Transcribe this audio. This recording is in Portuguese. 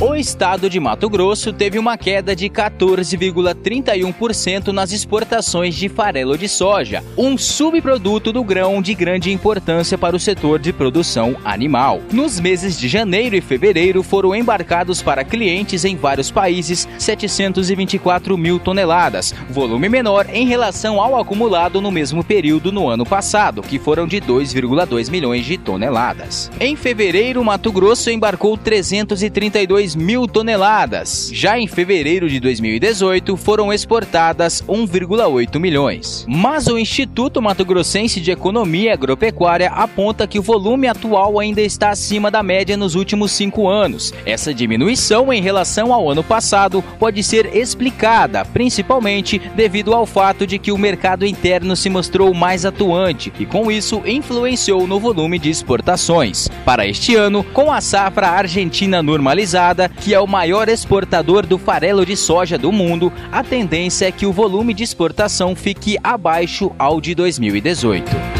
O estado de Mato Grosso teve uma queda de 14,31% nas exportações de farelo de soja, um subproduto do grão de grande importância para o setor de produção animal. Nos meses de janeiro e fevereiro foram embarcados para clientes em vários países 724 mil toneladas, volume menor em relação ao acumulado no mesmo período no ano passado, que foram de 2,2 milhões de toneladas. Em fevereiro, Mato Grosso embarcou 332 2 mil toneladas. Já em fevereiro de 2018, foram exportadas 1,8 milhões. Mas o Instituto Mato Grossense de Economia Agropecuária aponta que o volume atual ainda está acima da média nos últimos cinco anos. Essa diminuição em relação ao ano passado pode ser explicada principalmente devido ao fato de que o mercado interno se mostrou mais atuante e, com isso, influenciou no volume de exportações. Para este ano, com a safra argentina normalizada, que é o maior exportador do farelo de soja do mundo, a tendência é que o volume de exportação fique abaixo ao de 2018.